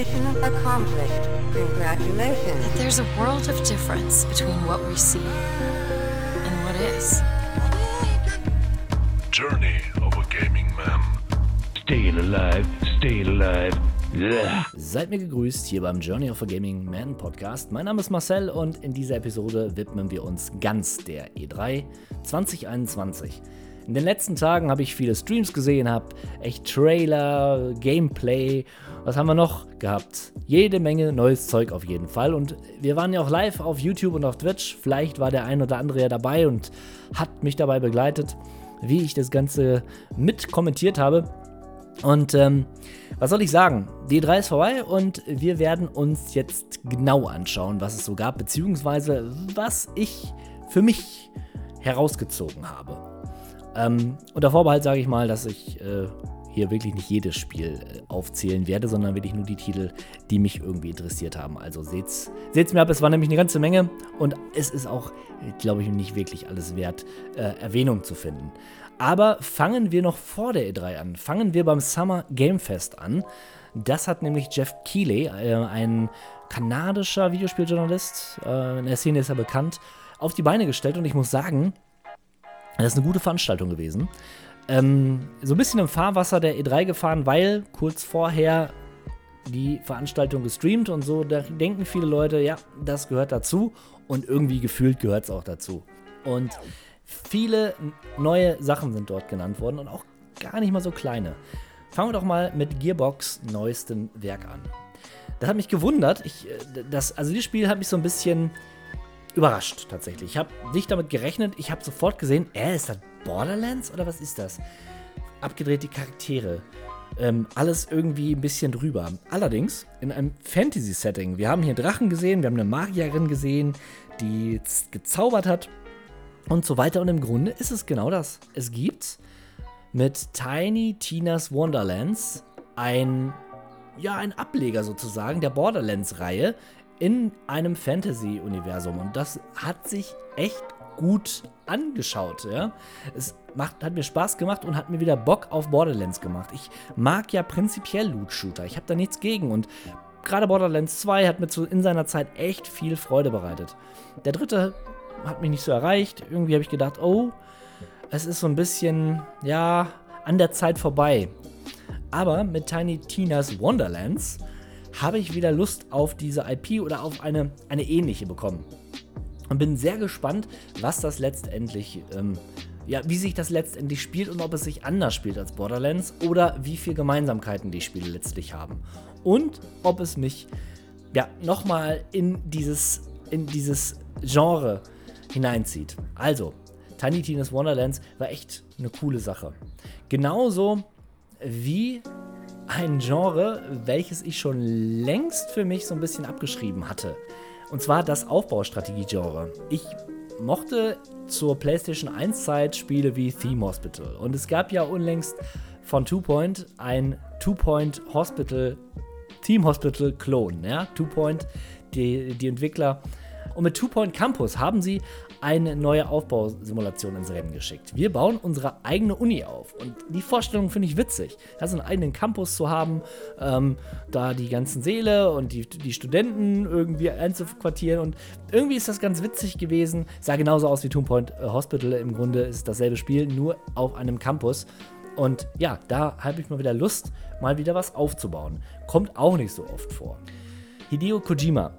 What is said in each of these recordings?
accomplished. Congratulations. But there's a world of difference between what we see and what is. Journey of a Gaming Man. Staying alive, staying alive. Seid mir gegrüßt hier beim Journey of a Gaming Man Podcast. Mein Name ist Marcel und in dieser Episode widmen wir uns ganz der E3 2021. In den letzten Tagen habe ich viele Streams gesehen, habe echt Trailer, Gameplay, was haben wir noch gehabt? Jede Menge neues Zeug auf jeden Fall. Und wir waren ja auch live auf YouTube und auf Twitch. Vielleicht war der ein oder andere ja dabei und hat mich dabei begleitet, wie ich das Ganze mit kommentiert habe. Und ähm, was soll ich sagen? Die E3 ist vorbei und wir werden uns jetzt genau anschauen, was es so gab, beziehungsweise was ich für mich herausgezogen habe. Ähm, unter Vorbehalt sage ich mal, dass ich äh, hier wirklich nicht jedes Spiel äh, aufzählen werde, sondern wirklich nur die Titel, die mich irgendwie interessiert haben. Also seht's, seht's mir ab, es war nämlich eine ganze Menge und es ist auch, glaube ich, nicht wirklich alles wert, äh, Erwähnung zu finden. Aber fangen wir noch vor der E3 an. Fangen wir beim Summer Game Fest an. Das hat nämlich Jeff Keighley, äh, ein kanadischer Videospieljournalist, äh, in der Szene ist er bekannt, auf die Beine gestellt und ich muss sagen, das ist eine gute Veranstaltung gewesen. Ähm, so ein bisschen im Fahrwasser der E3 gefahren, weil kurz vorher die Veranstaltung gestreamt und so, da denken viele Leute, ja, das gehört dazu und irgendwie gefühlt gehört es auch dazu. Und viele neue Sachen sind dort genannt worden und auch gar nicht mal so kleine. Fangen wir doch mal mit Gearbox neuestem Werk an. Das hat mich gewundert. Ich, äh, das, also dieses Spiel hat mich so ein bisschen überrascht tatsächlich. Ich habe nicht damit gerechnet. Ich habe sofort gesehen, äh, ist das Borderlands oder was ist das? Abgedrehte Charaktere. Ähm, alles irgendwie ein bisschen drüber. Allerdings in einem Fantasy-Setting. Wir haben hier Drachen gesehen, wir haben eine Magierin gesehen, die gezaubert hat und so weiter. Und im Grunde ist es genau das. Es gibt mit Tiny Tina's Wonderlands ein, ja, ein Ableger sozusagen der Borderlands-Reihe, in einem Fantasy-Universum. Und das hat sich echt gut angeschaut. Ja? Es macht, hat mir Spaß gemacht und hat mir wieder Bock auf Borderlands gemacht. Ich mag ja prinzipiell Loot-Shooter. Ich habe da nichts gegen. Und gerade Borderlands 2 hat mir zu, in seiner Zeit echt viel Freude bereitet. Der dritte hat mich nicht so erreicht. Irgendwie habe ich gedacht, oh, es ist so ein bisschen, ja, an der Zeit vorbei. Aber mit Tiny Tina's Wonderlands habe ich wieder Lust auf diese IP oder auf eine, eine ähnliche bekommen. Und bin sehr gespannt, was das letztendlich, ähm, ja, wie sich das letztendlich spielt und ob es sich anders spielt als Borderlands oder wie viele Gemeinsamkeiten die Spiele letztlich haben. Und ob es mich, ja, nochmal in dieses, in dieses Genre hineinzieht. Also, Tiny Tina's Wonderlands war echt eine coole Sache. Genauso wie ein Genre, welches ich schon längst für mich so ein bisschen abgeschrieben hatte. Und zwar das Aufbaustrategie-Genre. Ich mochte zur PlayStation 1 Zeit Spiele wie Theme Hospital. Und es gab ja unlängst von Two Point ein Two Point Hospital, Team Hospital Clone. Ja? Two Point, die, die Entwickler. Und mit Two Point Campus haben sie eine neue Aufbausimulation ins Rennen geschickt. Wir bauen unsere eigene Uni auf. Und die Vorstellung finde ich witzig. Also einen eigenen Campus zu haben, ähm, da die ganzen Seele und die, die Studenten irgendwie einzuquartieren. Und irgendwie ist das ganz witzig gewesen. Sah genauso aus wie Toon Point äh, Hospital. Im Grunde ist dasselbe Spiel, nur auf einem Campus. Und ja, da habe ich mal wieder Lust, mal wieder was aufzubauen. Kommt auch nicht so oft vor. Hideo Kojima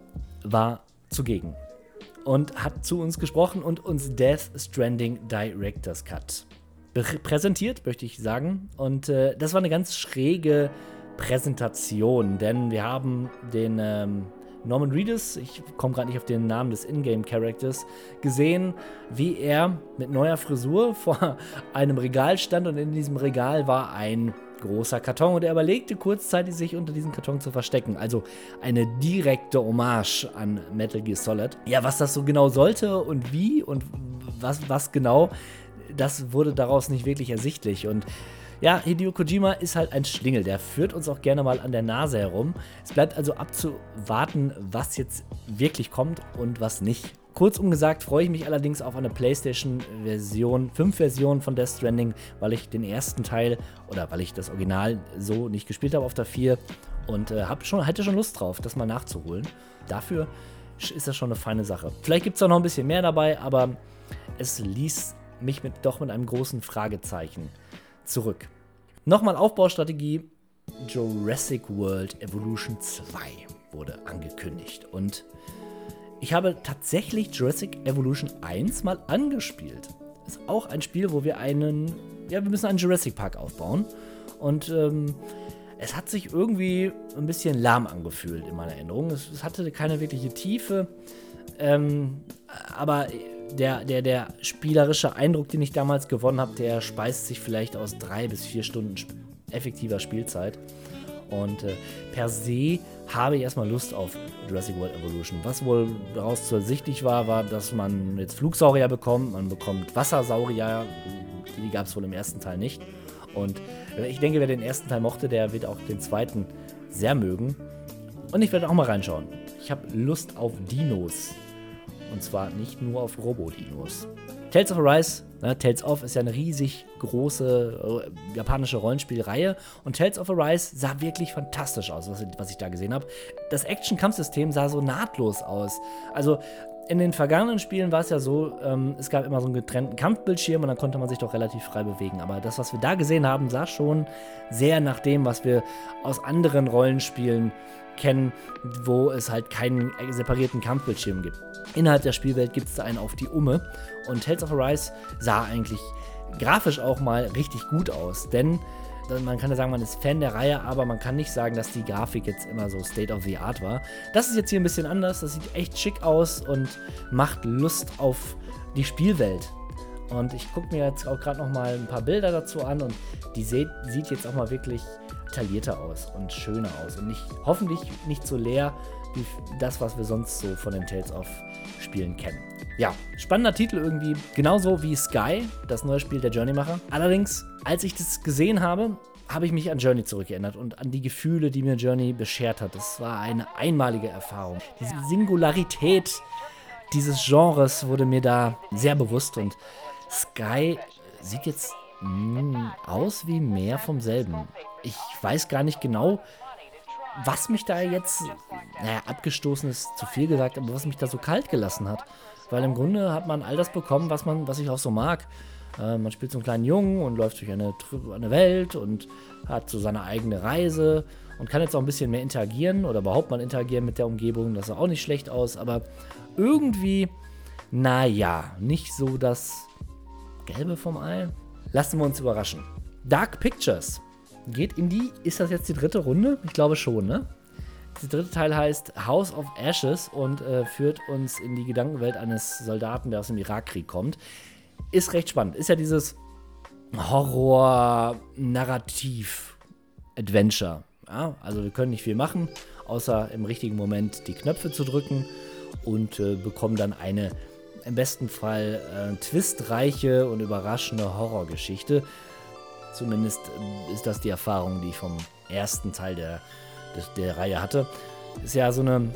war zugegen und hat zu uns gesprochen und uns Death Stranding Director's Cut präsentiert, möchte ich sagen. Und äh, das war eine ganz schräge Präsentation, denn wir haben den ähm, Norman Reedus, ich komme gerade nicht auf den Namen des Ingame-Characters, gesehen, wie er mit neuer Frisur vor einem Regal stand und in diesem Regal war ein großer Karton und er überlegte kurzzeitig, sich unter diesem Karton zu verstecken. Also eine direkte Hommage an Metal Gear Solid. Ja, was das so genau sollte und wie und was, was genau, das wurde daraus nicht wirklich ersichtlich. Und ja, Hideo Kojima ist halt ein Schlingel, der führt uns auch gerne mal an der Nase herum. Es bleibt also abzuwarten, was jetzt wirklich kommt und was nicht. Kurzum gesagt freue ich mich allerdings auf eine PlayStation-Version, 5-Version von Death Stranding, weil ich den ersten Teil oder weil ich das Original so nicht gespielt habe auf der 4 Und äh, hab schon, hatte schon Lust drauf, das mal nachzuholen. Dafür ist das schon eine feine Sache. Vielleicht gibt es auch noch ein bisschen mehr dabei, aber es ließ mich mit, doch mit einem großen Fragezeichen zurück. Nochmal Aufbaustrategie. Jurassic World Evolution 2 wurde angekündigt. Und ich habe tatsächlich Jurassic Evolution 1 mal angespielt. Ist auch ein Spiel, wo wir einen, ja, wir müssen einen Jurassic Park aufbauen. Und ähm, es hat sich irgendwie ein bisschen lahm angefühlt in meiner Erinnerung. Es, es hatte keine wirkliche Tiefe. Ähm, aber der, der, der spielerische Eindruck, den ich damals gewonnen habe, der speist sich vielleicht aus drei bis vier Stunden effektiver Spielzeit. Und äh, per se habe ich erstmal Lust auf Jurassic World Evolution. Was wohl daraus zu ersichtlich war, war, dass man jetzt Flugsaurier bekommt, man bekommt Wassersaurier, die gab es wohl im ersten Teil nicht. Und ich denke, wer den ersten Teil mochte, der wird auch den zweiten sehr mögen. Und ich werde auch mal reinschauen. Ich habe Lust auf Dinos. Und zwar nicht nur auf Robodinos. Tales of Arise, ne, Tales of ist ja eine riesig große äh, japanische Rollenspielreihe und Tales of Arise sah wirklich fantastisch aus, was, was ich da gesehen habe. Das Action-Kampfsystem sah so nahtlos aus. Also in den vergangenen Spielen war es ja so, ähm, es gab immer so einen getrennten Kampfbildschirm und dann konnte man sich doch relativ frei bewegen. Aber das, was wir da gesehen haben, sah schon sehr nach dem, was wir aus anderen Rollenspielen kennen, wo es halt keinen separierten Kampfbildschirm gibt. Innerhalb der Spielwelt gibt es da einen auf die Umme und Tales of Arise sah eigentlich grafisch auch mal richtig gut aus, denn man kann ja sagen, man ist Fan der Reihe, aber man kann nicht sagen, dass die Grafik jetzt immer so State of the Art war. Das ist jetzt hier ein bisschen anders, das sieht echt schick aus und macht Lust auf die Spielwelt. Und ich gucke mir jetzt auch gerade noch mal ein paar Bilder dazu an und die sieht, sieht jetzt auch mal wirklich detaillierter aus und schöner aus und nicht, hoffentlich nicht so leer wie das, was wir sonst so von den Tales of Spielen kennen. Ja, spannender Titel irgendwie, genauso wie Sky, das neue Spiel der Journey-Macher. Allerdings, als ich das gesehen habe, habe ich mich an Journey zurückgeändert und an die Gefühle, die mir Journey beschert hat. Das war eine einmalige Erfahrung. Diese Singularität dieses Genres wurde mir da sehr bewusst und Sky sieht jetzt mh, aus wie mehr vom selben. Ich weiß gar nicht genau, was mich da jetzt, naja, abgestoßen ist zu viel gesagt, aber was mich da so kalt gelassen hat. Weil im Grunde hat man all das bekommen, was man, was ich auch so mag. Äh, man spielt so einen kleinen Jungen und läuft durch eine, eine Welt und hat so seine eigene Reise und kann jetzt auch ein bisschen mehr interagieren oder überhaupt mal interagieren mit der Umgebung. Das sah auch nicht schlecht aus, aber irgendwie, naja, nicht so das Gelbe vom Ei. Lassen wir uns überraschen. Dark Pictures geht in die, ist das jetzt die dritte Runde? Ich glaube schon, ne? Der dritte Teil heißt House of Ashes und äh, führt uns in die Gedankenwelt eines Soldaten, der aus dem Irakkrieg kommt. Ist recht spannend. Ist ja dieses Horror-Narrativ-Adventure. Ja? Also wir können nicht viel machen, außer im richtigen Moment die Knöpfe zu drücken und äh, bekommen dann eine im besten Fall äh, twistreiche und überraschende Horrorgeschichte. Zumindest äh, ist das die Erfahrung, die ich vom ersten Teil der, der, der Reihe hatte. Ist ja so eine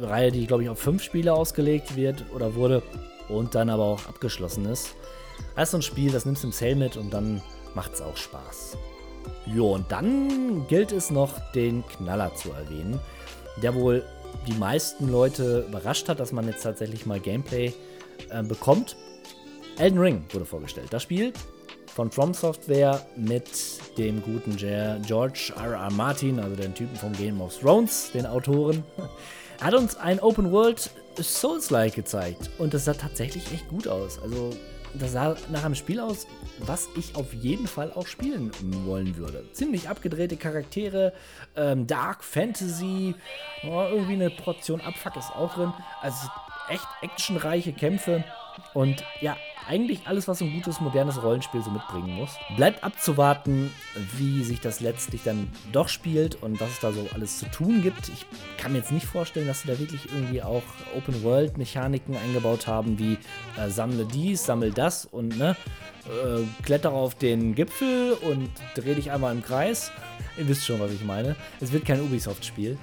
Reihe, die, glaube ich, auf fünf Spiele ausgelegt wird oder wurde und dann aber auch abgeschlossen ist. Das ist so ein Spiel, das nimmst du im Sale mit und dann macht es auch Spaß. Jo, und dann gilt es noch, den Knaller zu erwähnen, der wohl die meisten Leute überrascht hat, dass man jetzt tatsächlich mal Gameplay äh, bekommt. Elden Ring wurde vorgestellt. Das Spiel von From Software mit dem guten George R. R. Martin, also den Typen vom Game of Thrones, den Autoren, hat uns ein Open World Souls-like gezeigt. Und das sah tatsächlich echt gut aus. Also, das sah nach einem Spiel aus, was ich auf jeden Fall auch spielen wollen würde. Ziemlich abgedrehte Charaktere, ähm, Dark Fantasy, oh, irgendwie eine Portion Abfuck ist auch drin. Also echt actionreiche Kämpfe. Und ja, eigentlich alles, was ein gutes, modernes Rollenspiel so mitbringen muss. Bleibt abzuwarten, wie sich das letztlich dann doch spielt und was es da so alles zu tun gibt. Ich kann mir jetzt nicht vorstellen, dass sie da wirklich irgendwie auch Open-World-Mechaniken eingebaut haben, wie äh, sammle dies, sammle das und ne, äh, kletter auf den Gipfel und dreh dich einmal im Kreis. Ihr wisst schon, was ich meine. Es wird kein Ubisoft-Spiel.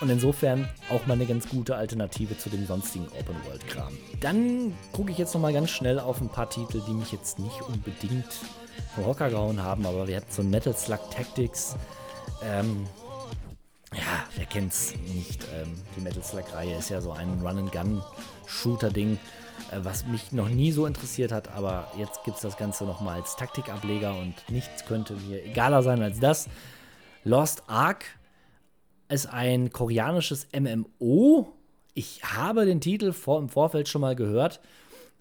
Und insofern auch mal eine ganz gute Alternative zu dem sonstigen Open-World-Kram. Dann gucke ich jetzt noch mal ganz schnell auf ein paar Titel, die mich jetzt nicht unbedingt vom Hocker gehauen haben, aber wir hatten so Metal Slug Tactics. Ähm, ja, wer kennt's nicht? Ähm, die Metal Slug-Reihe ist ja so ein Run-and-Gun-Shooter-Ding, äh, was mich noch nie so interessiert hat, aber jetzt gibt es das Ganze nochmal als Taktikableger und nichts könnte mir egaler sein als das. Lost Ark ist ein koreanisches MMO. Ich habe den Titel vor, im Vorfeld schon mal gehört.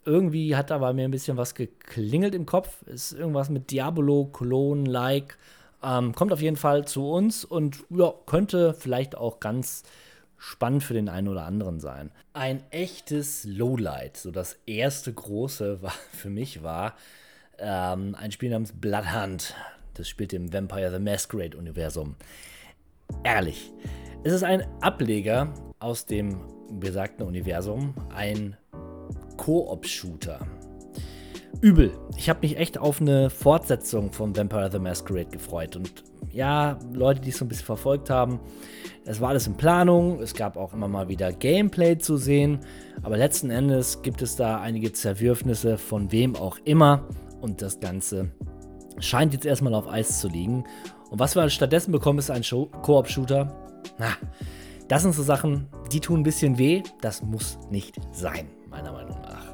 Irgendwie hat da bei mir ein bisschen was geklingelt im Kopf. Ist irgendwas mit Diabolo, Cologne, Like. Ähm, kommt auf jeden Fall zu uns und ja, könnte vielleicht auch ganz spannend für den einen oder anderen sein. Ein echtes Lowlight, so das erste große war, für mich war ähm, ein Spiel namens Bloodhunt. Das spielt im Vampire the Masquerade Universum. Ehrlich, es ist ein Ableger aus dem besagten Universum, ein Koop-Shooter. Übel. Ich habe mich echt auf eine Fortsetzung von Vampire the Masquerade gefreut. Und ja, Leute, die es so ein bisschen verfolgt haben, es war alles in Planung. Es gab auch immer mal wieder Gameplay zu sehen. Aber letzten Endes gibt es da einige Zerwürfnisse von wem auch immer. Und das Ganze scheint jetzt erstmal auf Eis zu liegen. Und was wir stattdessen bekommen, ist ein Koop-Shooter. Na, das sind so Sachen, die tun ein bisschen weh. Das muss nicht sein, meiner Meinung nach.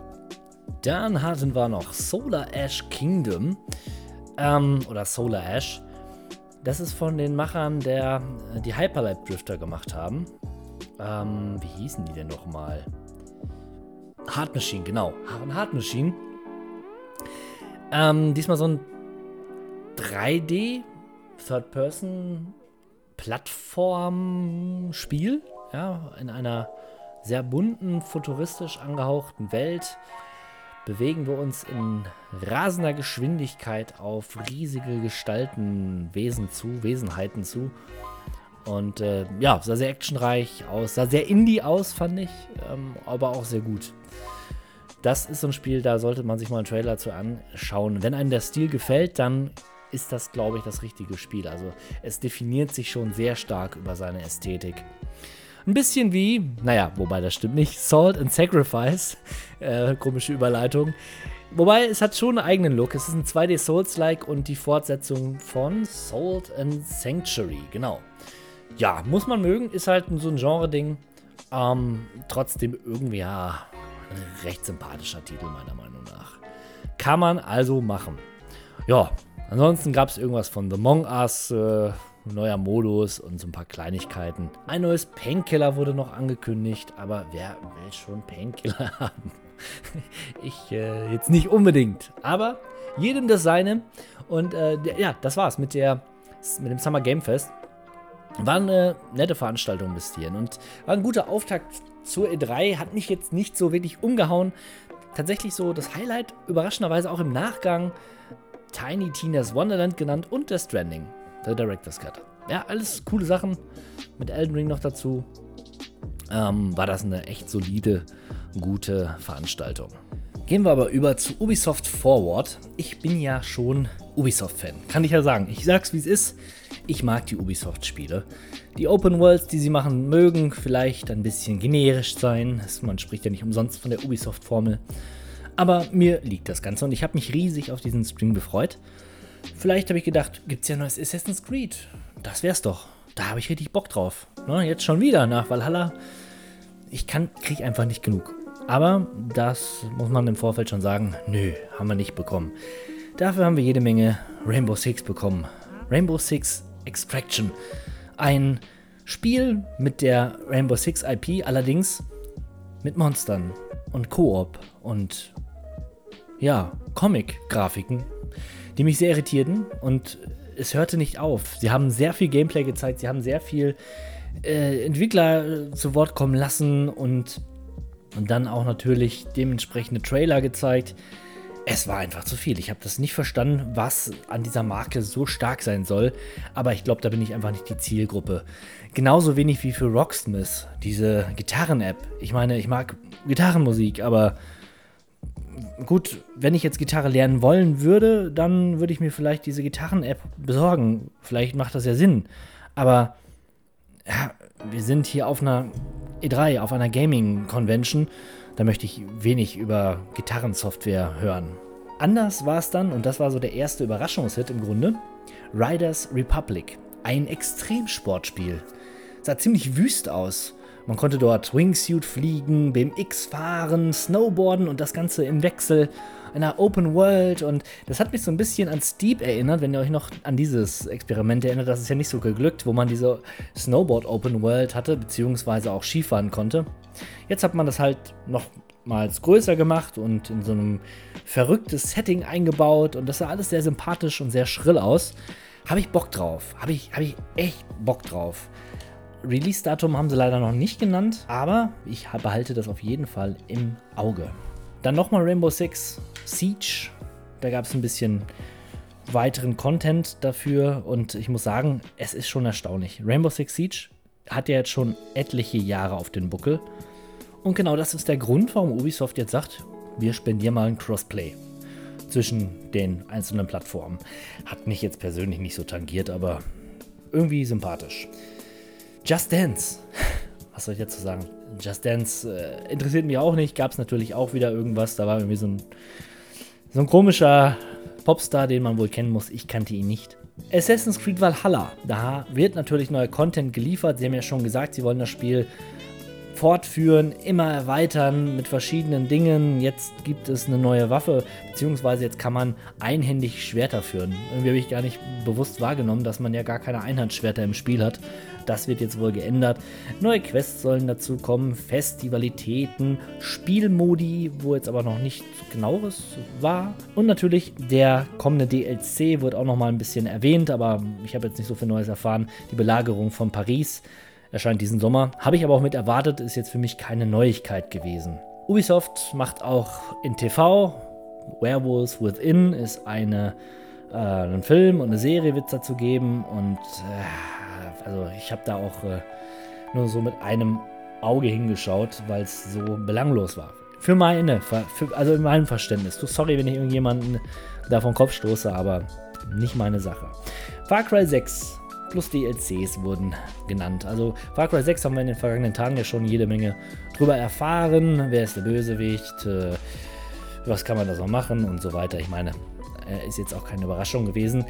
Dann hatten wir noch Solar Ash Kingdom. Ähm, oder Solar Ash. Das ist von den Machern, der äh, die Hyperlight Drifter gemacht haben. Ähm, wie hießen die denn nochmal? Hard Machine, genau. Hard Machine. Ähm, diesmal so ein 3D Third-Person Plattformspiel, ja, in einer sehr bunten, futuristisch angehauchten Welt bewegen wir uns in rasender Geschwindigkeit auf riesige Gestalten, Wesen zu, Wesenheiten zu. Und äh, ja, sah sehr actionreich aus, sah sehr indie aus, fand ich, ähm, aber auch sehr gut. Das ist so ein Spiel, da sollte man sich mal einen Trailer zu anschauen. Wenn einem der Stil gefällt, dann ist das, glaube ich, das richtige Spiel. Also es definiert sich schon sehr stark über seine Ästhetik. Ein bisschen wie, naja, wobei das stimmt nicht, Salt and Sacrifice. Äh, komische Überleitung. Wobei es hat schon einen eigenen Look. Es ist ein 2D Souls-like und die Fortsetzung von Salt and Sanctuary, genau. Ja, muss man mögen, ist halt so ein Genre-Ding. Ähm, trotzdem irgendwie ja, ein recht sympathischer Titel, meiner Meinung nach. Kann man also machen. Ja, Ansonsten gab es irgendwas von The Among Us, äh, neuer Modus und so ein paar Kleinigkeiten. Ein neues Painkiller wurde noch angekündigt, aber wer will schon Painkiller haben? ich äh, jetzt nicht unbedingt, aber jedem das seine. Und äh, ja, das war's mit, der, mit dem Summer Game Fest. War eine nette Veranstaltung bis hierhin und war ein guter Auftakt zur E3. Hat mich jetzt nicht so wirklich umgehauen. Tatsächlich so das Highlight, überraschenderweise auch im Nachgang, Tiny Tina's Wonderland genannt und The Stranding, The Director's Cut. Ja, alles coole Sachen. Mit Elden Ring noch dazu. Ähm, war das eine echt solide, gute Veranstaltung. Gehen wir aber über zu Ubisoft Forward. Ich bin ja schon Ubisoft-Fan, kann ich ja sagen. Ich sag's wie es ist. Ich mag die Ubisoft-Spiele. Die Open Worlds, die sie machen, mögen vielleicht ein bisschen generisch sein. Man spricht ja nicht umsonst von der Ubisoft-Formel. Aber mir liegt das Ganze und ich habe mich riesig auf diesen Stream gefreut. Vielleicht habe ich gedacht, gibt es ja neues Assassin's Creed? Das wär's doch. Da habe ich richtig Bock drauf. Na, jetzt schon wieder nach Valhalla. Ich kann, krieg einfach nicht genug. Aber das muss man im Vorfeld schon sagen, nö, haben wir nicht bekommen. Dafür haben wir jede Menge Rainbow Six bekommen. Rainbow Six Extraction. Ein Spiel mit der Rainbow Six IP, allerdings mit Monstern und Koop und ja, Comic-Grafiken, die mich sehr irritierten und es hörte nicht auf. Sie haben sehr viel Gameplay gezeigt, sie haben sehr viel äh, Entwickler äh, zu Wort kommen lassen und, und dann auch natürlich dementsprechende Trailer gezeigt. Es war einfach zu viel. Ich habe das nicht verstanden, was an dieser Marke so stark sein soll. Aber ich glaube, da bin ich einfach nicht die Zielgruppe. Genauso wenig wie für Rocksmith, diese Gitarren-App. Ich meine, ich mag Gitarrenmusik, aber gut, wenn ich jetzt Gitarre lernen wollen würde, dann würde ich mir vielleicht diese Gitarren-App besorgen. Vielleicht macht das ja Sinn. Aber ja, wir sind hier auf einer E3, auf einer Gaming-Convention. Da möchte ich wenig über Gitarrensoftware hören. Anders war es dann, und das war so der erste Überraschungshit im Grunde, Riders Republic. Ein Extremsportspiel. sah ziemlich wüst aus. Man konnte dort Wingsuit fliegen, BMX fahren, Snowboarden und das Ganze im Wechsel einer Open World. Und das hat mich so ein bisschen an Steep erinnert, wenn ihr euch noch an dieses Experiment erinnert. Das ist ja nicht so geglückt, wo man diese Snowboard Open World hatte, beziehungsweise auch Skifahren konnte. Jetzt hat man das halt noch mal größer gemacht und in so einem verrücktes Setting eingebaut und das sah alles sehr sympathisch und sehr schrill aus. Habe ich Bock drauf. Habe ich, hab ich echt Bock drauf. Release-Datum haben sie leider noch nicht genannt, aber ich behalte das auf jeden Fall im Auge. Dann nochmal Rainbow Six Siege. Da gab es ein bisschen weiteren Content dafür und ich muss sagen, es ist schon erstaunlich. Rainbow Six Siege hat ja jetzt schon etliche Jahre auf den Buckel. Und genau das ist der Grund, warum Ubisoft jetzt sagt, wir spendieren mal ein Crossplay zwischen den einzelnen Plattformen. Hat mich jetzt persönlich nicht so tangiert, aber irgendwie sympathisch. Just Dance. Was soll ich dazu sagen? Just Dance äh, interessiert mich auch nicht. Gab es natürlich auch wieder irgendwas. Da war irgendwie so ein, so ein komischer Popstar, den man wohl kennen muss. Ich kannte ihn nicht. Assassin's Creed Valhalla. Da wird natürlich neuer Content geliefert. Sie haben ja schon gesagt, sie wollen das Spiel fortführen, immer erweitern mit verschiedenen Dingen. Jetzt gibt es eine neue Waffe, beziehungsweise jetzt kann man einhändig Schwerter führen. Irgendwie habe ich gar nicht bewusst wahrgenommen, dass man ja gar keine Einhandschwerter im Spiel hat. Das wird jetzt wohl geändert. Neue Quests sollen dazu kommen, Festivalitäten, Spielmodi, wo jetzt aber noch nicht genaueres war. Und natürlich der kommende DLC wird auch noch mal ein bisschen erwähnt, aber ich habe jetzt nicht so viel Neues erfahren. Die Belagerung von Paris erscheint diesen Sommer. Habe ich aber auch mit erwartet, ist jetzt für mich keine Neuigkeit gewesen. Ubisoft macht auch in TV. Werewolves Within ist eine, äh, ein Film und eine Serie wird es dazu geben. Und äh, also ich habe da auch äh, nur so mit einem Auge hingeschaut, weil es so belanglos war. Für meine, für, also in meinem Verständnis. Sorry, wenn ich irgendjemanden da vom Kopf stoße, aber nicht meine Sache. Far Cry 6 plus DLCs wurden genannt. Also Far Cry 6 haben wir in den vergangenen Tagen ja schon jede Menge drüber erfahren. Wer ist der Bösewicht? Äh, was kann man da so machen und so weiter. Ich meine, äh, ist jetzt auch keine Überraschung gewesen.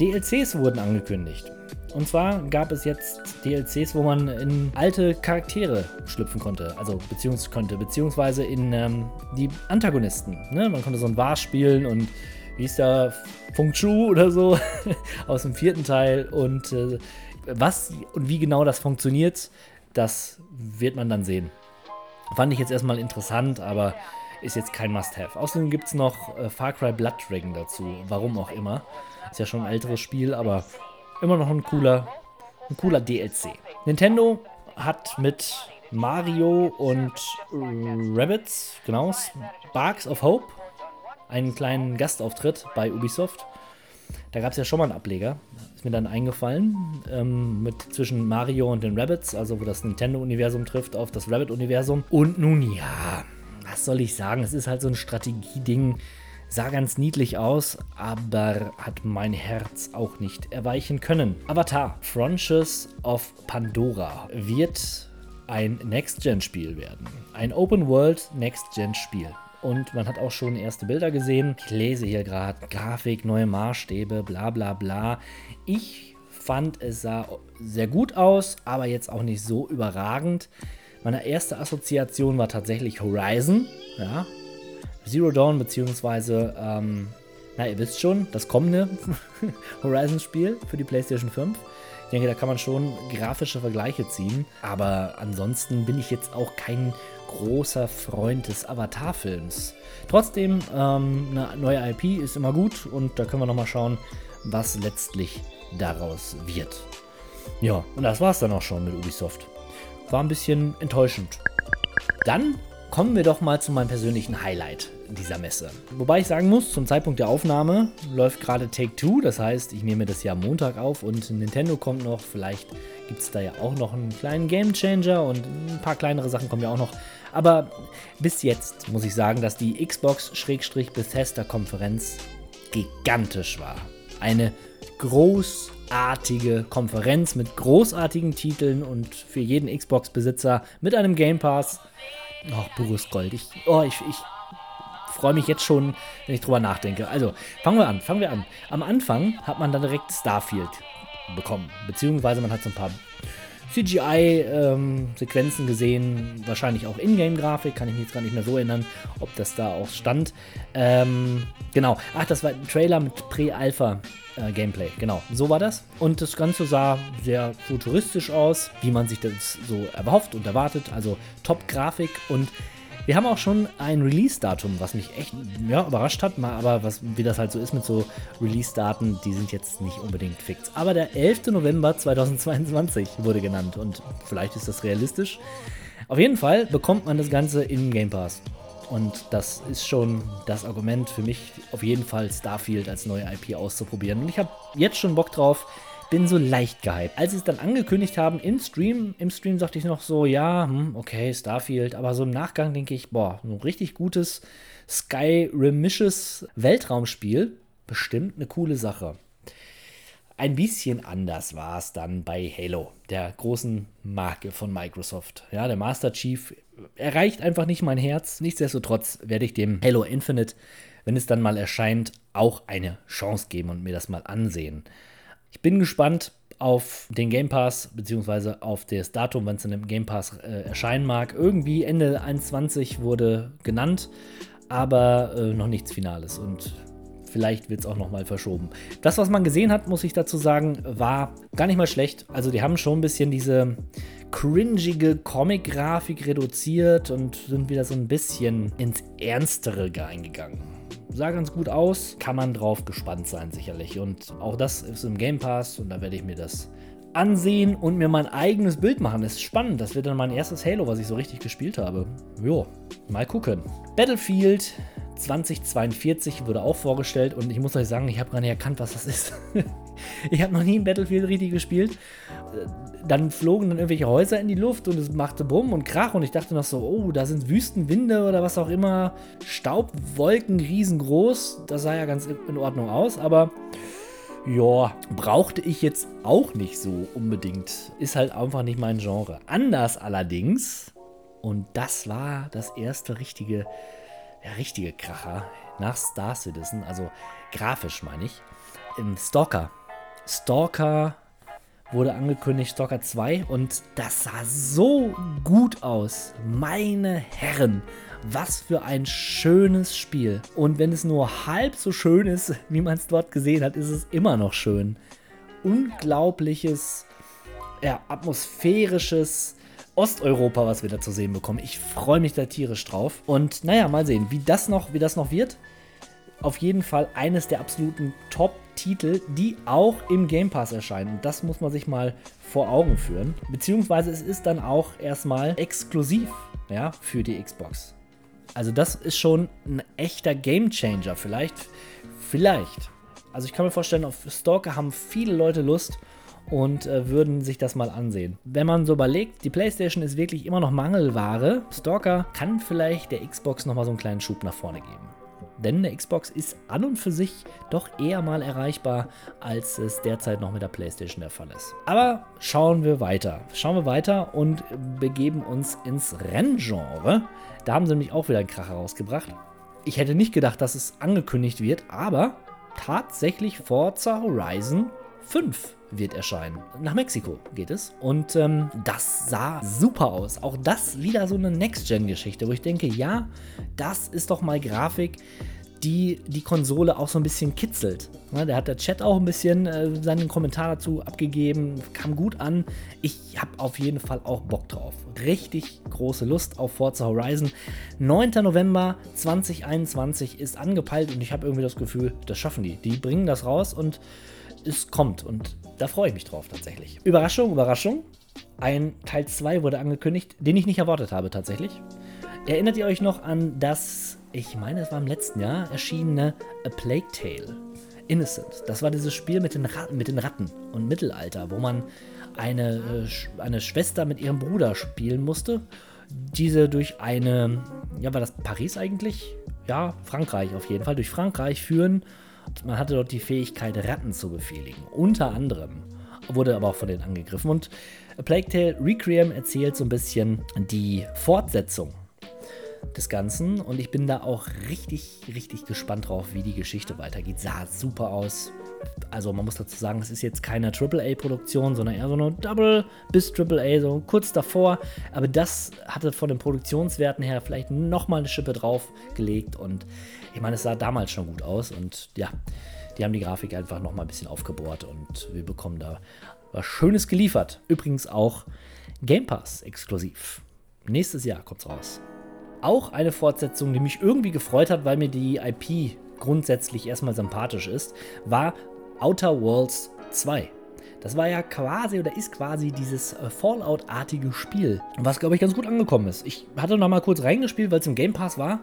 DLCs wurden angekündigt. Und zwar gab es jetzt DLCs, wo man in alte Charaktere schlüpfen konnte, also beziehungs konnte, beziehungsweise in ähm, die Antagonisten. Ne? Man konnte so ein War spielen und wie ist der Feng Chu oder so aus dem vierten Teil. Und äh, was und wie genau das funktioniert, das wird man dann sehen. Fand ich jetzt erstmal interessant, aber ist jetzt kein Must-Have. Außerdem gibt es noch äh, Far Cry Blood Dragon dazu. Warum auch immer. Ist ja schon ein älteres Spiel, aber immer noch ein cooler, ein cooler DLC. Nintendo hat mit Mario und äh, Rabbits, genau, Sparks of Hope, einen kleinen Gastauftritt bei Ubisoft. Da gab es ja schon mal einen Ableger, ist mir dann eingefallen, ähm, mit zwischen Mario und den Rabbits, also wo das Nintendo-Universum trifft auf das Rabbit-Universum. Und nun ja, was soll ich sagen, es ist halt so ein Strategieding, sah ganz niedlich aus, aber hat mein Herz auch nicht erweichen können. Avatar, Frontiers of Pandora, wird ein Next-Gen-Spiel werden. Ein Open-World Next-Gen-Spiel und man hat auch schon erste Bilder gesehen. Ich lese hier gerade Grafik, neue Maßstäbe, bla bla bla. Ich fand, es sah sehr gut aus, aber jetzt auch nicht so überragend. Meine erste Assoziation war tatsächlich Horizon, ja. Zero Dawn, beziehungsweise, ähm, na, ihr wisst schon, das kommende Horizon-Spiel für die PlayStation 5. Ich denke, da kann man schon grafische Vergleiche ziehen. Aber ansonsten bin ich jetzt auch kein großer Freund des Avatar-Films. Trotzdem, ähm, eine neue IP ist immer gut und da können wir nochmal schauen, was letztlich daraus wird. Ja, und das war es dann auch schon mit Ubisoft. War ein bisschen enttäuschend. Dann kommen wir doch mal zu meinem persönlichen Highlight dieser Messe. Wobei ich sagen muss, zum Zeitpunkt der Aufnahme läuft gerade Take Two, das heißt, ich nehme das ja Montag auf und Nintendo kommt noch. Vielleicht gibt es da ja auch noch einen kleinen Game Changer und ein paar kleinere Sachen kommen ja auch noch. Aber bis jetzt muss ich sagen, dass die Xbox-Bethesda-Konferenz gigantisch war. Eine großartige Konferenz mit großartigen Titeln und für jeden Xbox-Besitzer mit einem Game Pass. Ach, pures Gold. Ich, oh, ich, ich freue mich jetzt schon, wenn ich drüber nachdenke. Also, fangen wir an, fangen wir an. Am Anfang hat man dann direkt Starfield bekommen, beziehungsweise man hat so ein paar CGI-Sequenzen ähm, gesehen, wahrscheinlich auch Ingame-Grafik, kann ich mich jetzt gar nicht mehr so erinnern, ob das da auch stand. Ähm, genau, ach, das war ein Trailer mit Pre-Alpha-Gameplay, äh, genau, so war das. Und das Ganze sah sehr futuristisch aus, wie man sich das so erhofft und erwartet, also Top-Grafik und wir haben auch schon ein Release-Datum, was mich echt ja, überrascht hat, aber was, wie das halt so ist mit so Release-Daten, die sind jetzt nicht unbedingt fix. Aber der 11. November 2022 wurde genannt und vielleicht ist das realistisch. Auf jeden Fall bekommt man das Ganze im Game Pass. Und das ist schon das Argument für mich, auf jeden Fall Starfield als neue IP auszuprobieren. Und ich habe jetzt schon Bock drauf bin so leicht gehypt. Als sie es dann angekündigt haben im Stream, im Stream sagte ich noch so, ja, hm, okay, Starfield, aber so im Nachgang denke ich, boah, ein richtig gutes Skyrimisches Weltraumspiel, bestimmt eine coole Sache. Ein bisschen anders war es dann bei Halo, der großen Marke von Microsoft. Ja, der Master Chief erreicht einfach nicht mein Herz. Nichtsdestotrotz werde ich dem Halo Infinite, wenn es dann mal erscheint, auch eine Chance geben und mir das mal ansehen. Ich bin gespannt auf den Game Pass, beziehungsweise auf das Datum, wann es in dem Game Pass äh, erscheinen mag. Irgendwie Ende 21 wurde genannt, aber äh, noch nichts Finales und vielleicht wird es auch nochmal verschoben. Das, was man gesehen hat, muss ich dazu sagen, war gar nicht mal schlecht. Also die haben schon ein bisschen diese cringige Comic-Grafik reduziert und sind wieder so ein bisschen ins Ernstere eingegangen sah ganz gut aus. Kann man drauf gespannt sein, sicherlich. Und auch das ist im Game Pass und da werde ich mir das ansehen und mir mein eigenes Bild machen. Das ist spannend. Das wird dann mein erstes Halo, was ich so richtig gespielt habe. Jo, mal gucken. Battlefield 2042 wurde auch vorgestellt und ich muss euch sagen, ich habe gar nicht erkannt, was das ist. ich habe noch nie ein Battlefield richtig gespielt dann flogen dann irgendwelche Häuser in die Luft und es machte Bumm und Krach und ich dachte noch so, oh, da sind Wüstenwinde oder was auch immer, Staubwolken riesengroß, das sah ja ganz in Ordnung aus, aber ja, brauchte ich jetzt auch nicht so unbedingt. Ist halt einfach nicht mein Genre. Anders allerdings, und das war das erste richtige, der richtige Kracher nach Star Citizen, also grafisch meine ich, im Stalker. Stalker wurde angekündigt, Stalker 2 und das sah so gut aus. Meine Herren, was für ein schönes Spiel. Und wenn es nur halb so schön ist, wie man es dort gesehen hat, ist es immer noch schön. Unglaubliches, ja, atmosphärisches Osteuropa, was wir da zu sehen bekommen. Ich freue mich da tierisch drauf. Und naja, mal sehen, wie das noch, wie das noch wird auf jeden Fall eines der absoluten Top-Titel, die auch im Game Pass erscheinen. Das muss man sich mal vor Augen führen. Beziehungsweise es ist dann auch erstmal exklusiv ja, für die Xbox. Also das ist schon ein echter Game Changer. Vielleicht, vielleicht. Also ich kann mir vorstellen, auf Stalker haben viele Leute Lust und äh, würden sich das mal ansehen. Wenn man so überlegt, die PlayStation ist wirklich immer noch Mangelware. Stalker kann vielleicht der Xbox nochmal so einen kleinen Schub nach vorne geben. Denn eine Xbox ist an und für sich doch eher mal erreichbar, als es derzeit noch mit der PlayStation der Fall ist. Aber schauen wir weiter. Schauen wir weiter und begeben uns ins Renngenre. Da haben sie nämlich auch wieder einen Kracher rausgebracht. Ich hätte nicht gedacht, dass es angekündigt wird, aber tatsächlich Forza Horizon 5 wird erscheinen. Nach Mexiko geht es. Und ähm, das sah super aus. Auch das wieder so eine Next-Gen-Geschichte, wo ich denke, ja, das ist doch mal Grafik, die die Konsole auch so ein bisschen kitzelt. Ja, da hat der Chat auch ein bisschen äh, seinen Kommentar dazu abgegeben, kam gut an. Ich habe auf jeden Fall auch Bock drauf. Richtig große Lust auf Forza Horizon. 9. November 2021 ist angepeilt und ich habe irgendwie das Gefühl, das schaffen die. Die bringen das raus und es kommt und da freue ich mich drauf tatsächlich. Überraschung, Überraschung. Ein Teil 2 wurde angekündigt, den ich nicht erwartet habe tatsächlich. Erinnert ihr euch noch an das, ich meine, es war im letzten Jahr, erschienene A Plague Tale? Innocent. Das war dieses Spiel mit den Ratten, mit den Ratten und Mittelalter, wo man eine, äh, eine Schwester mit ihrem Bruder spielen musste. Diese durch eine, ja, war das Paris eigentlich? Ja, Frankreich auf jeden Fall, durch Frankreich führen man hatte dort die Fähigkeit, Ratten zu befehligen. Unter anderem wurde aber auch von denen angegriffen. Und A Plague Tale Requiem erzählt so ein bisschen die Fortsetzung des Ganzen. Und ich bin da auch richtig, richtig gespannt drauf, wie die Geschichte weitergeht. Sah super aus. Also man muss dazu sagen, es ist jetzt keine AAA-Produktion, sondern eher so eine Double bis AAA, so kurz davor. Aber das hatte von den Produktionswerten her vielleicht nochmal eine Schippe draufgelegt. Und ich meine, es sah damals schon gut aus. Und ja, die haben die Grafik einfach nochmal ein bisschen aufgebohrt. Und wir bekommen da was Schönes geliefert. Übrigens auch Game Pass exklusiv. Nächstes Jahr kommt's raus. Auch eine Fortsetzung, die mich irgendwie gefreut hat, weil mir die IP grundsätzlich erstmal sympathisch ist, war Outer Worlds 2. Das war ja quasi oder ist quasi dieses äh, Fallout-artige Spiel, was glaube ich ganz gut angekommen ist. Ich hatte noch mal kurz reingespielt, weil es im Game Pass war.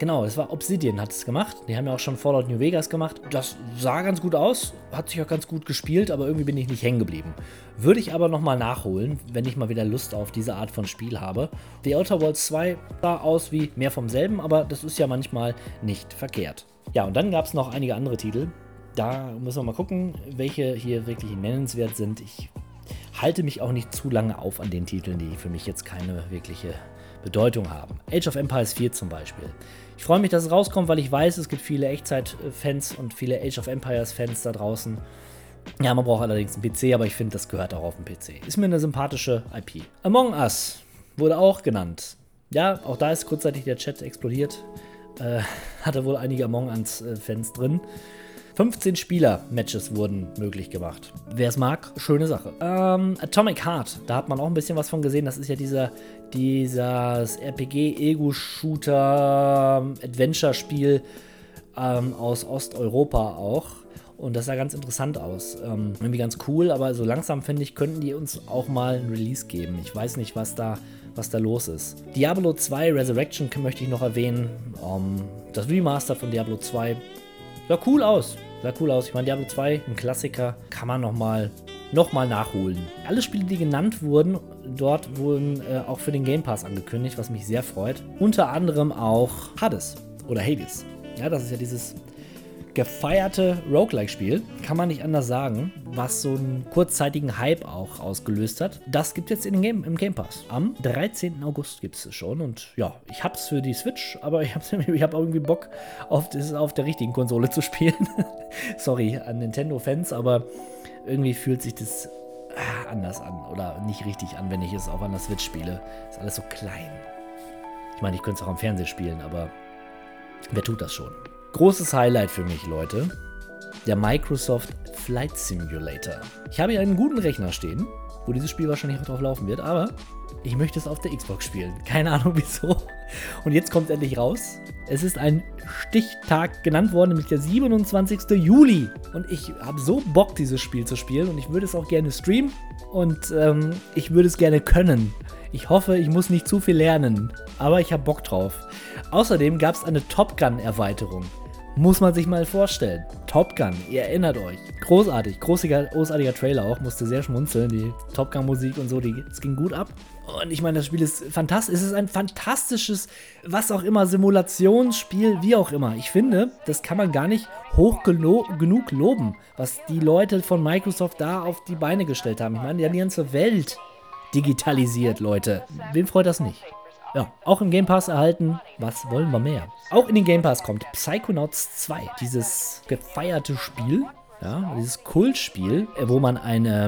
Genau, es war Obsidian hat es gemacht. Die haben ja auch schon Fallout New Vegas gemacht. Das sah ganz gut aus, hat sich auch ganz gut gespielt, aber irgendwie bin ich nicht hängen geblieben. Würde ich aber nochmal nachholen, wenn ich mal wieder Lust auf diese Art von Spiel habe. The Outer Worlds 2 sah aus wie mehr vom selben, aber das ist ja manchmal nicht verkehrt. Ja, und dann gab es noch einige andere Titel. Da müssen wir mal gucken, welche hier wirklich nennenswert sind. Ich halte mich auch nicht zu lange auf an den Titeln, die für mich jetzt keine wirkliche Bedeutung haben. Age of Empires 4 zum Beispiel. Ich freue mich, dass es rauskommt, weil ich weiß, es gibt viele Echtzeit-Fans und viele Age of Empires-Fans da draußen. Ja, man braucht allerdings einen PC, aber ich finde, das gehört auch auf den PC. Ist mir eine sympathische IP. Among Us wurde auch genannt. Ja, auch da ist kurzzeitig der Chat explodiert. Äh, hatte wohl einige Among Us-Fans drin. 15 Spieler-Matches wurden möglich gemacht. Wer es mag, schöne Sache. Ähm, Atomic Heart, da hat man auch ein bisschen was von gesehen. Das ist ja dieser, dieses RPG-Ego-Shooter-Adventure-Spiel ähm, aus Osteuropa auch. Und das sah ganz interessant aus. Ähm, irgendwie ganz cool, aber so langsam finde ich, könnten die uns auch mal ein Release geben. Ich weiß nicht, was da, was da los ist. Diablo 2 Resurrection möchte ich noch erwähnen. Ähm, das Remaster von Diablo 2 sah cool aus. Sah cool aus. Ich meine, Diablo 2, ein Klassiker, kann man nochmal noch mal nachholen. Alle Spiele, die genannt wurden, dort wurden äh, auch für den Game Pass angekündigt, was mich sehr freut. Unter anderem auch Hades oder Hades. Ja, das ist ja dieses gefeierte Roguelike-Spiel, kann man nicht anders sagen, was so einen kurzzeitigen Hype auch ausgelöst hat. Das gibt es jetzt in Game, im Game Pass. Am 13. August gibt es schon und ja, ich hab's für die Switch, aber ich habe ich hab irgendwie Bock auf, auf der richtigen Konsole zu spielen. Sorry an Nintendo-Fans, aber irgendwie fühlt sich das ah, anders an oder nicht richtig an, wenn ich es auch an der Switch spiele. Ist alles so klein. Ich meine, ich könnte es auch am Fernseher spielen, aber wer tut das schon? Großes Highlight für mich, Leute. Der Microsoft Flight Simulator. Ich habe hier einen guten Rechner stehen, wo dieses Spiel wahrscheinlich auch drauf laufen wird, aber ich möchte es auf der Xbox spielen. Keine Ahnung wieso. Und jetzt kommt es endlich raus. Es ist ein Stichtag genannt worden, nämlich der 27. Juli. Und ich habe so Bock, dieses Spiel zu spielen. Und ich würde es auch gerne streamen. Und ähm, ich würde es gerne können. Ich hoffe, ich muss nicht zu viel lernen. Aber ich habe Bock drauf. Außerdem gab es eine Top Gun-Erweiterung. Muss man sich mal vorstellen. Top Gun, ihr erinnert euch. Großartig, großartiger, großartiger Trailer auch, musste sehr schmunzeln. Die Top Gun-Musik und so, es ging gut ab. Und ich meine, das Spiel ist fantastisch. Es ist ein fantastisches, was auch immer, Simulationsspiel, wie auch immer. Ich finde, das kann man gar nicht hoch genug loben, was die Leute von Microsoft da auf die Beine gestellt haben. Ich meine, die haben die ganze Welt digitalisiert, Leute. Wem freut das nicht? Ja, auch im Game Pass erhalten. Was wollen wir mehr? Auch in den Game Pass kommt Psychonauts 2. Dieses gefeierte Spiel, ja, dieses Kultspiel, wo man eine,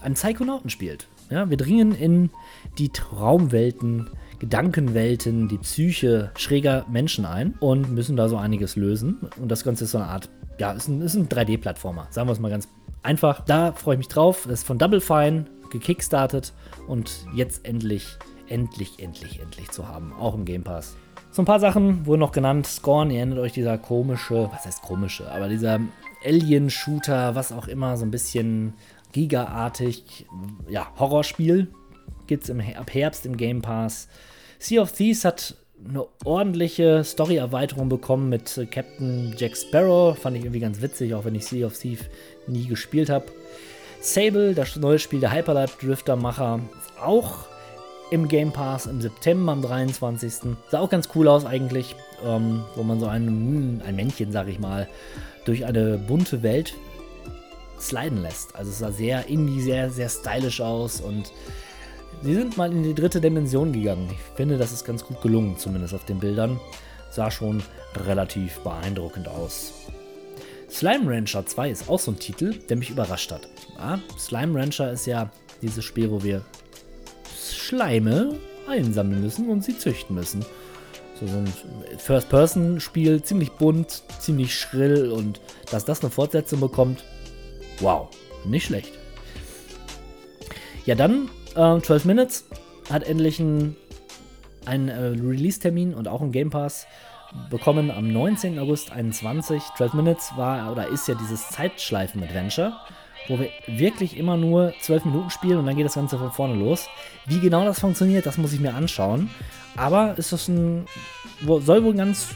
einen Psychonauten spielt. Ja, wir dringen in die Traumwelten, Gedankenwelten, die Psyche schräger Menschen ein und müssen da so einiges lösen. Und das Ganze ist so eine Art, ja, ist ein, ist ein 3D-Plattformer. Sagen wir es mal ganz einfach. Da freue ich mich drauf. Das ist von Double Fine gekickstartet und jetzt endlich endlich, endlich, endlich zu haben. Auch im Game Pass. So ein paar Sachen wurden noch genannt. Scorn, ihr erinnert euch dieser komische, was heißt komische, aber dieser Alien-Shooter, was auch immer, so ein bisschen Giga-artig, ja, Horrorspiel. Gibt es ab Herbst im Game Pass. Sea of Thieves hat eine ordentliche Story-Erweiterung bekommen mit Captain Jack Sparrow. Fand ich irgendwie ganz witzig, auch wenn ich Sea of Thieves nie gespielt habe. Sable, das neue Spiel der Hyperlight Drifter-Macher, auch im Game Pass im September am 23. Sah auch ganz cool aus eigentlich, ähm, wo man so ein, hm, ein Männchen, sag ich mal, durch eine bunte Welt sliden lässt. Also es sah sehr indie, sehr, sehr stylisch aus und sie sind mal in die dritte Dimension gegangen. Ich finde, das ist ganz gut gelungen, zumindest auf den Bildern. Sah schon relativ beeindruckend aus. Slime Rancher 2 ist auch so ein Titel, der mich überrascht hat. Ja, Slime Rancher ist ja dieses Spiel, wo wir Schleime einsammeln müssen und sie züchten müssen. So, ein First-Person-Spiel, ziemlich bunt, ziemlich schrill und dass das eine Fortsetzung bekommt, wow, nicht schlecht. Ja, dann äh, 12 Minutes hat endlich einen, einen äh, Release-Termin und auch einen Game Pass bekommen am 19. August 21. 12 Minutes war oder ist ja dieses Zeitschleifen-Adventure, wo wir wirklich immer nur 12 Minuten spielen und dann geht das Ganze von vorne los. Wie genau das funktioniert, das muss ich mir anschauen. Aber ist das ein, soll wohl ein ganz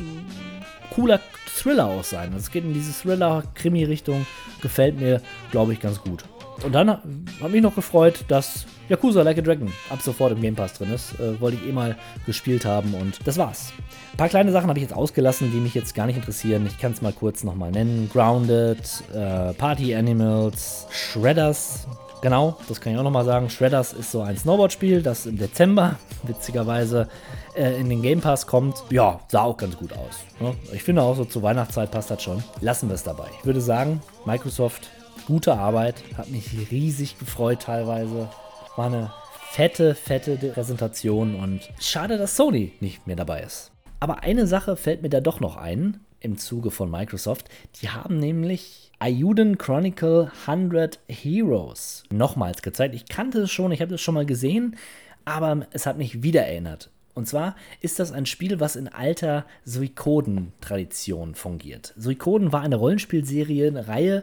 cooler Thriller auch sein. Also es geht in diese Thriller-Krimi-Richtung, gefällt mir, glaube ich, ganz gut. Und dann habe mich noch gefreut, dass Yakuza Like a Dragon ab sofort im Game Pass drin ist. Äh, wollte ich eh mal gespielt haben und das war's. Ein paar kleine Sachen habe ich jetzt ausgelassen, die mich jetzt gar nicht interessieren. Ich kann es mal kurz nochmal nennen. Grounded, äh, Party Animals, Shredders. Genau, das kann ich auch nochmal sagen. Shredders ist so ein Snowboard-Spiel, das im Dezember, witzigerweise, äh, in den Game Pass kommt. Ja, sah auch ganz gut aus. Ne? Ich finde auch so zur Weihnachtszeit passt das schon. Lassen wir es dabei. Ich würde sagen, Microsoft gute Arbeit. Hat mich riesig gefreut teilweise. War eine fette, fette Präsentation und schade, dass Sony nicht mehr dabei ist. Aber eine Sache fällt mir da doch noch ein im Zuge von Microsoft. Die haben nämlich Ayuden Chronicle 100 Heroes nochmals gezeigt. Ich kannte es schon, ich habe es schon mal gesehen, aber es hat mich wieder erinnert. Und zwar ist das ein Spiel, was in alter Suikoden-Tradition fungiert. Suikoden war eine Rollenspielserie, eine Reihe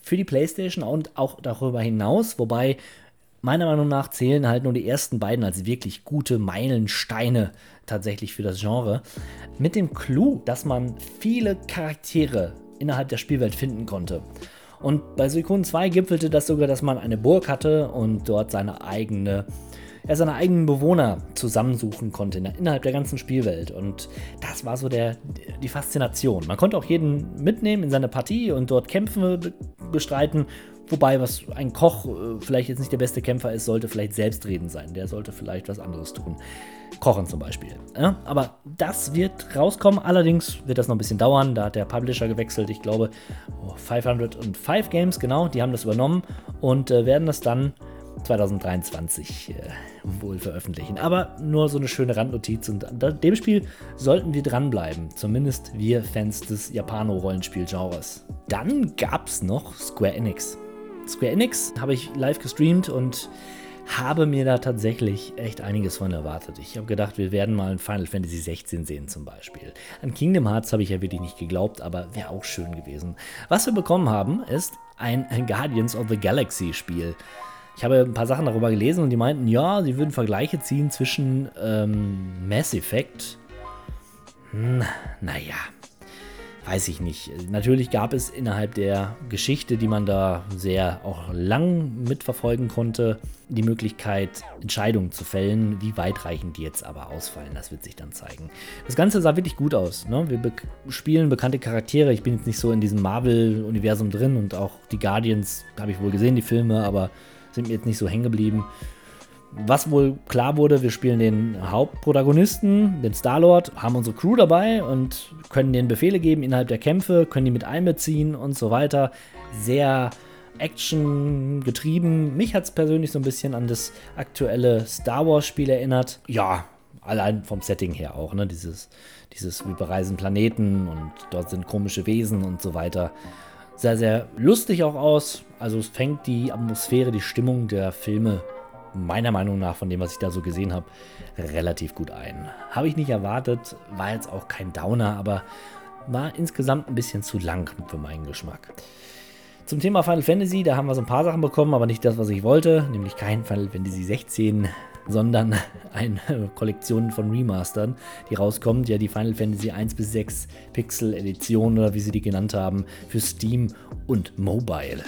für die PlayStation und auch darüber hinaus, wobei meiner Meinung nach zählen halt nur die ersten beiden als wirklich gute Meilensteine tatsächlich für das Genre. Mit dem Clou, dass man viele Charaktere innerhalb der Spielwelt finden konnte. Und bei Suikoden 2 gipfelte das sogar, dass man eine Burg hatte und dort seine eigene er seine eigenen Bewohner zusammensuchen konnte innerhalb der ganzen Spielwelt. Und das war so der, die Faszination. Man konnte auch jeden mitnehmen in seine Partie und dort Kämpfe bestreiten. Wobei, was ein Koch äh, vielleicht jetzt nicht der beste Kämpfer ist, sollte vielleicht selbstredend sein. Der sollte vielleicht was anderes tun. Kochen zum Beispiel. Ja, aber das wird rauskommen. Allerdings wird das noch ein bisschen dauern. Da hat der Publisher gewechselt. Ich glaube, oh, 505 Games, genau, die haben das übernommen und äh, werden das dann 2023 äh, wohl veröffentlichen. Aber nur so eine schöne Randnotiz und an dem Spiel sollten wir dranbleiben. Zumindest wir Fans des Japano-Rollenspiel-Genres. Dann gab es noch Square Enix. Square Enix habe ich live gestreamt und habe mir da tatsächlich echt einiges von erwartet. Ich habe gedacht, wir werden mal ein Final Fantasy 16 sehen zum Beispiel. An Kingdom Hearts habe ich ja wirklich nicht geglaubt, aber wäre auch schön gewesen. Was wir bekommen haben, ist ein Guardians of the Galaxy Spiel. Ich habe ein paar Sachen darüber gelesen und die meinten, ja, sie würden Vergleiche ziehen zwischen ähm, Mass Effect. Hm, naja, weiß ich nicht. Natürlich gab es innerhalb der Geschichte, die man da sehr auch lang mitverfolgen konnte, die Möglichkeit, Entscheidungen zu fällen. Wie weitreichend die jetzt aber ausfallen, das wird sich dann zeigen. Das Ganze sah wirklich gut aus. Ne? Wir be spielen bekannte Charaktere. Ich bin jetzt nicht so in diesem Marvel-Universum drin und auch die Guardians habe ich wohl gesehen, die Filme, aber sind mir jetzt nicht so hängen geblieben. Was wohl klar wurde, wir spielen den Hauptprotagonisten, den Star-Lord, haben unsere Crew dabei und können den Befehle geben innerhalb der Kämpfe, können die mit einbeziehen und so weiter. Sehr Action getrieben. Mich hat es persönlich so ein bisschen an das aktuelle Star Wars-Spiel erinnert. Ja, allein vom Setting her auch, ne? Dieses, dieses, wir bereisen Planeten und dort sind komische Wesen und so weiter sehr, sehr lustig auch aus. Also es fängt die Atmosphäre, die Stimmung der Filme meiner Meinung nach, von dem, was ich da so gesehen habe, relativ gut ein. Habe ich nicht erwartet, war jetzt auch kein Downer, aber war insgesamt ein bisschen zu lang für meinen Geschmack. Zum Thema Final Fantasy, da haben wir so ein paar Sachen bekommen, aber nicht das, was ich wollte, nämlich kein Final Fantasy 16 sondern eine Kollektion von Remastern, die rauskommt. Ja, die Final Fantasy 1 bis 6 Pixel Edition oder wie sie die genannt haben, für Steam und Mobile.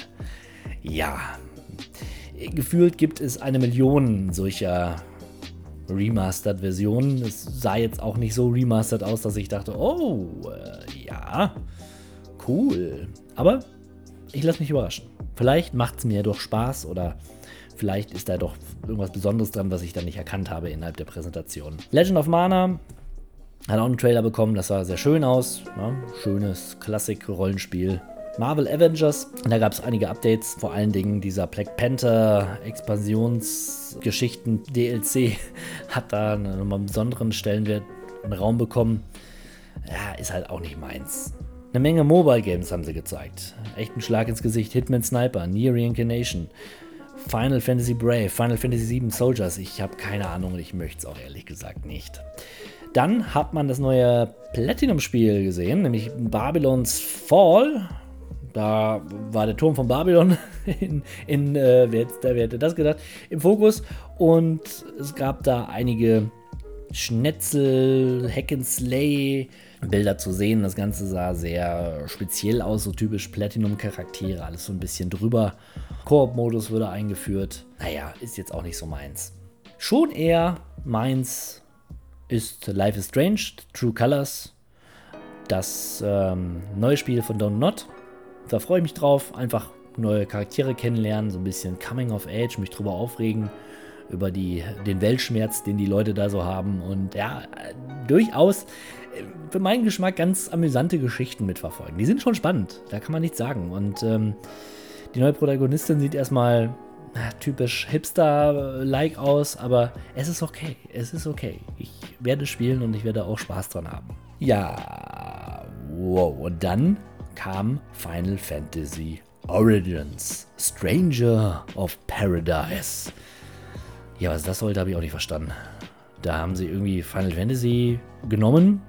Ja, gefühlt gibt es eine Million solcher Remastered-Versionen. Es sah jetzt auch nicht so remastered aus, dass ich dachte, oh, äh, ja, cool. Aber ich lasse mich überraschen. Vielleicht macht es mir doch Spaß oder Vielleicht ist da doch irgendwas Besonderes dran, was ich dann nicht erkannt habe innerhalb der Präsentation. Legend of Mana hat auch einen Trailer bekommen, das sah sehr schön aus. Ne? Schönes Klassik-Rollenspiel. Marvel Avengers. Da gab es einige Updates, vor allen Dingen dieser Black Panther Expansionsgeschichten DLC hat da nochmal einen besonderen Stellenwert, einen Raum bekommen. Ja, ist halt auch nicht meins. Eine Menge Mobile Games haben sie gezeigt. Echt ein Schlag ins Gesicht. Hitman Sniper, Near Reincarnation, Final Fantasy Brave, Final Fantasy VII Soldiers. Ich habe keine Ahnung und ich möchte es auch ehrlich gesagt nicht. Dann hat man das neue Platinum-Spiel gesehen, nämlich Babylons Fall. Da war der Turm von Babylon in, in äh, wer, wer hätte das gedacht, im Fokus. Und es gab da einige Schnetzel, Hack and Slay, Bilder zu sehen. Das Ganze sah sehr speziell aus, so typisch Platinum-Charaktere, alles so ein bisschen drüber. Koop-Modus wurde eingeführt. Naja, ist jetzt auch nicht so meins. Schon eher meins ist Life is Strange, True Colors. Das ähm, neue Spiel von Don't Not. Da freue ich mich drauf. Einfach neue Charaktere kennenlernen, so ein bisschen Coming of Age, mich drüber aufregen über die, den Weltschmerz, den die Leute da so haben. Und ja, durchaus für meinen Geschmack ganz amüsante Geschichten mitverfolgen. Die sind schon spannend, da kann man nichts sagen. Und ähm, die neue Protagonistin sieht erstmal na, typisch Hipster-like aus, aber es ist okay. Es ist okay. Ich werde spielen und ich werde auch Spaß dran haben. Ja, wow. Und dann kam Final Fantasy Origins Stranger of Paradise. Ja, was das sollte, habe ich auch nicht verstanden. Da haben sie irgendwie Final Fantasy genommen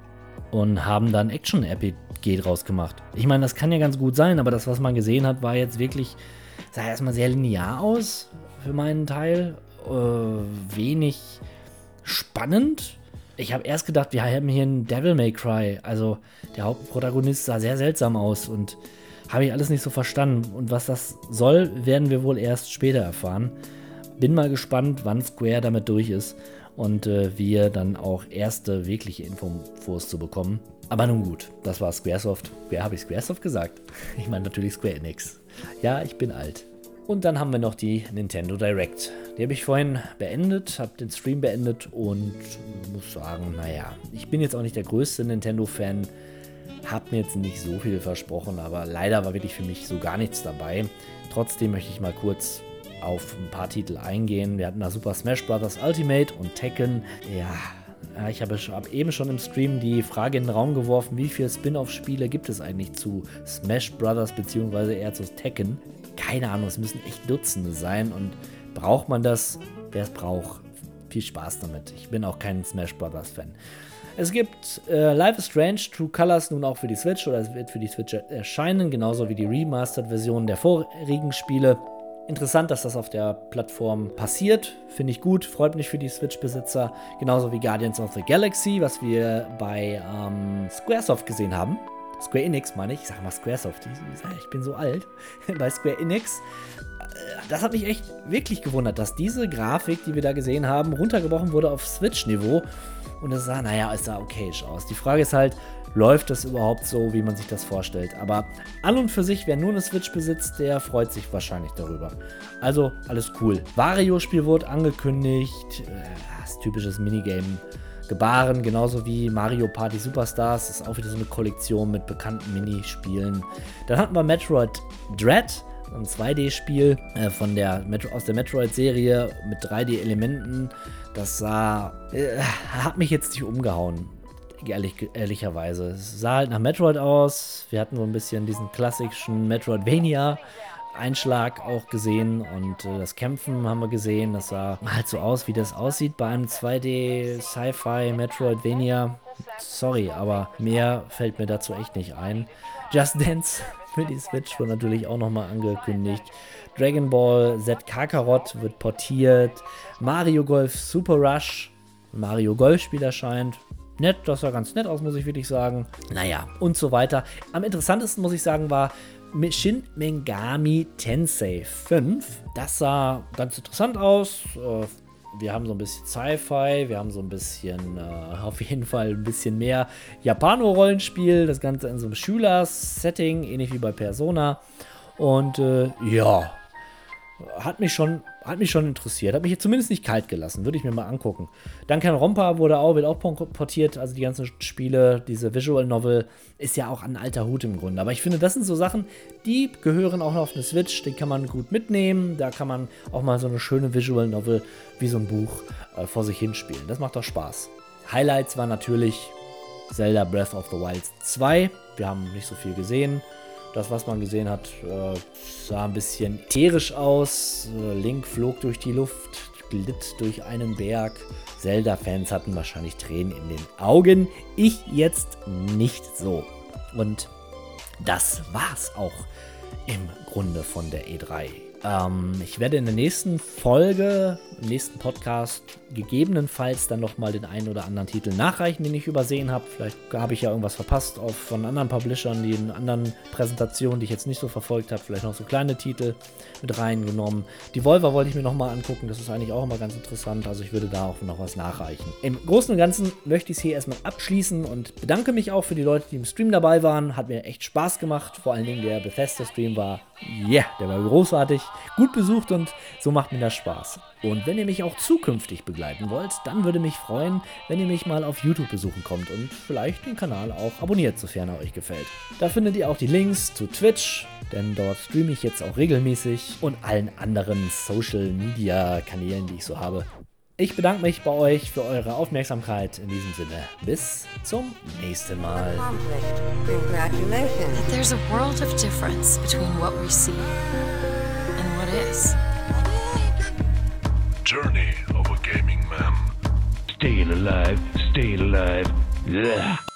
und haben dann Action-RPG draus gemacht. Ich meine, das kann ja ganz gut sein, aber das, was man gesehen hat, war jetzt wirklich, sah erstmal sehr linear aus für meinen Teil. Äh, wenig spannend. Ich habe erst gedacht, wir haben hier einen Devil May Cry. Also der Hauptprotagonist sah sehr seltsam aus und habe ich alles nicht so verstanden. Und was das soll, werden wir wohl erst später erfahren. Bin mal gespannt, wann Square damit durch ist und äh, wir dann auch erste wirkliche Infos zu bekommen. Aber nun gut, das war Squaresoft. Wer habe ich Squaresoft gesagt? Ich meine natürlich Square Enix. Ja, ich bin alt. Und dann haben wir noch die Nintendo Direct. Die habe ich vorhin beendet, habe den Stream beendet und muss sagen, naja, ich bin jetzt auch nicht der größte Nintendo-Fan, habe mir jetzt nicht so viel versprochen, aber leider war wirklich für mich so gar nichts dabei. Trotzdem möchte ich mal kurz auf ein paar Titel eingehen. Wir hatten da Super Smash Bros. Ultimate und Tekken. Ja, ich habe eben schon im Stream die Frage in den Raum geworfen, wie viele Spin-off-Spiele gibt es eigentlich zu Smash Bros. bzw. eher zu Tekken? Keine Ahnung, es müssen echt Dutzende sein und braucht man das? Wer es braucht, viel Spaß damit. Ich bin auch kein Smash Bros. Fan. Es gibt äh, Life is Strange True Colors nun auch für die Switch oder es wird für die Switch erscheinen, genauso wie die Remastered-Version der vorigen Spiele. Interessant, dass das auf der Plattform passiert. Finde ich gut, freut mich für die Switch-Besitzer. Genauso wie Guardians of the Galaxy, was wir bei ähm, Squaresoft gesehen haben. Square Enix meine ich, ich sage mal Squaresoft, ich bin so alt. bei Square Enix. Äh, das hat mich echt wirklich gewundert, dass diese Grafik, die wir da gesehen haben, runtergebrochen wurde auf Switch-Niveau. Und es sah, naja, es sah okayisch aus. Die Frage ist halt, läuft das überhaupt so, wie man sich das vorstellt. Aber an und für sich, wer nur eine Switch besitzt, der freut sich wahrscheinlich darüber. Also alles cool. Wario-Spiel wurde angekündigt. Äh, das typisches Minigame. Gebaren, genauso wie Mario Party Superstars. Das ist auch wieder so eine Kollektion mit bekannten Minispielen. Dann hatten wir Metroid Dread, ein 2D-Spiel äh, aus der Metroid-Serie mit 3D-Elementen. Das sah, äh, hat mich jetzt nicht umgehauen ehrlich, ehrlicherweise. Es sah halt nach Metroid aus. Wir hatten so ein bisschen diesen klassischen Metroidvania-Einschlag auch gesehen und äh, das Kämpfen haben wir gesehen. Das sah halt so aus, wie das aussieht bei einem 2D Sci-Fi Metroidvania. Sorry, aber mehr fällt mir dazu echt nicht ein. Just Dance für die Switch wurde natürlich auch nochmal angekündigt. Dragon Ball Z Kakarot wird portiert. Mario Golf Super Rush Mario Golf Spiel erscheint nett, das sah ganz nett aus, muss ich wirklich sagen. Naja, und so weiter. Am interessantesten, muss ich sagen, war Shin Megami Tensei 5. Das sah ganz interessant aus. Äh, wir haben so ein bisschen Sci-Fi, wir haben so ein bisschen, äh, auf jeden Fall ein bisschen mehr Japano-Rollenspiel. Das Ganze in so einem Schüler-Setting, ähnlich wie bei Persona. Und äh, ja, hat mich schon, hat mich schon interessiert. Hat mich jetzt zumindest nicht kalt gelassen. Würde ich mir mal angucken. Duncan Rompa wurde auch, wird auch portiert. Also die ganzen Spiele, diese Visual Novel ist ja auch ein alter Hut im Grunde. Aber ich finde, das sind so Sachen, die gehören auch noch auf eine Switch. Die kann man gut mitnehmen. Da kann man auch mal so eine schöne Visual Novel wie so ein Buch äh, vor sich hinspielen. Das macht doch Spaß. Highlights war natürlich Zelda Breath of the Wild 2. Wir haben nicht so viel gesehen. Das, was man gesehen hat, äh, sah ein bisschen ätherisch aus. Äh, Link flog durch die Luft, glitt durch einen Berg. Zelda-Fans hatten wahrscheinlich Tränen in den Augen. Ich jetzt nicht so. Und das war's auch im Grunde von der E3. Ähm, ich werde in der nächsten Folge, im nächsten Podcast, gegebenenfalls dann nochmal den einen oder anderen Titel nachreichen, den ich übersehen habe. Vielleicht habe ich ja irgendwas verpasst auch von anderen Publishern, die in anderen Präsentationen, die ich jetzt nicht so verfolgt habe, vielleicht noch so kleine Titel mit reingenommen. Die Volver wollte ich mir nochmal angucken, das ist eigentlich auch immer ganz interessant, also ich würde da auch noch was nachreichen. Im Großen und Ganzen möchte ich es hier erstmal abschließen und bedanke mich auch für die Leute, die im Stream dabei waren. Hat mir echt Spaß gemacht, vor allen Dingen der Bethesda-Stream war, yeah, der war großartig gut besucht und so macht mir das Spaß. Und wenn ihr mich auch zukünftig begleiten wollt, dann würde mich freuen, wenn ihr mich mal auf YouTube besuchen kommt und vielleicht den Kanal auch abonniert, sofern er euch gefällt. Da findet ihr auch die Links zu Twitch, denn dort streame ich jetzt auch regelmäßig und allen anderen Social Media Kanälen, die ich so habe. Ich bedanke mich bei euch für eure Aufmerksamkeit. In diesem Sinne, bis zum nächsten Mal. There's a world of difference between what we see and what is. Journey of a Gaming Man. Staying alive, staying alive. Ugh.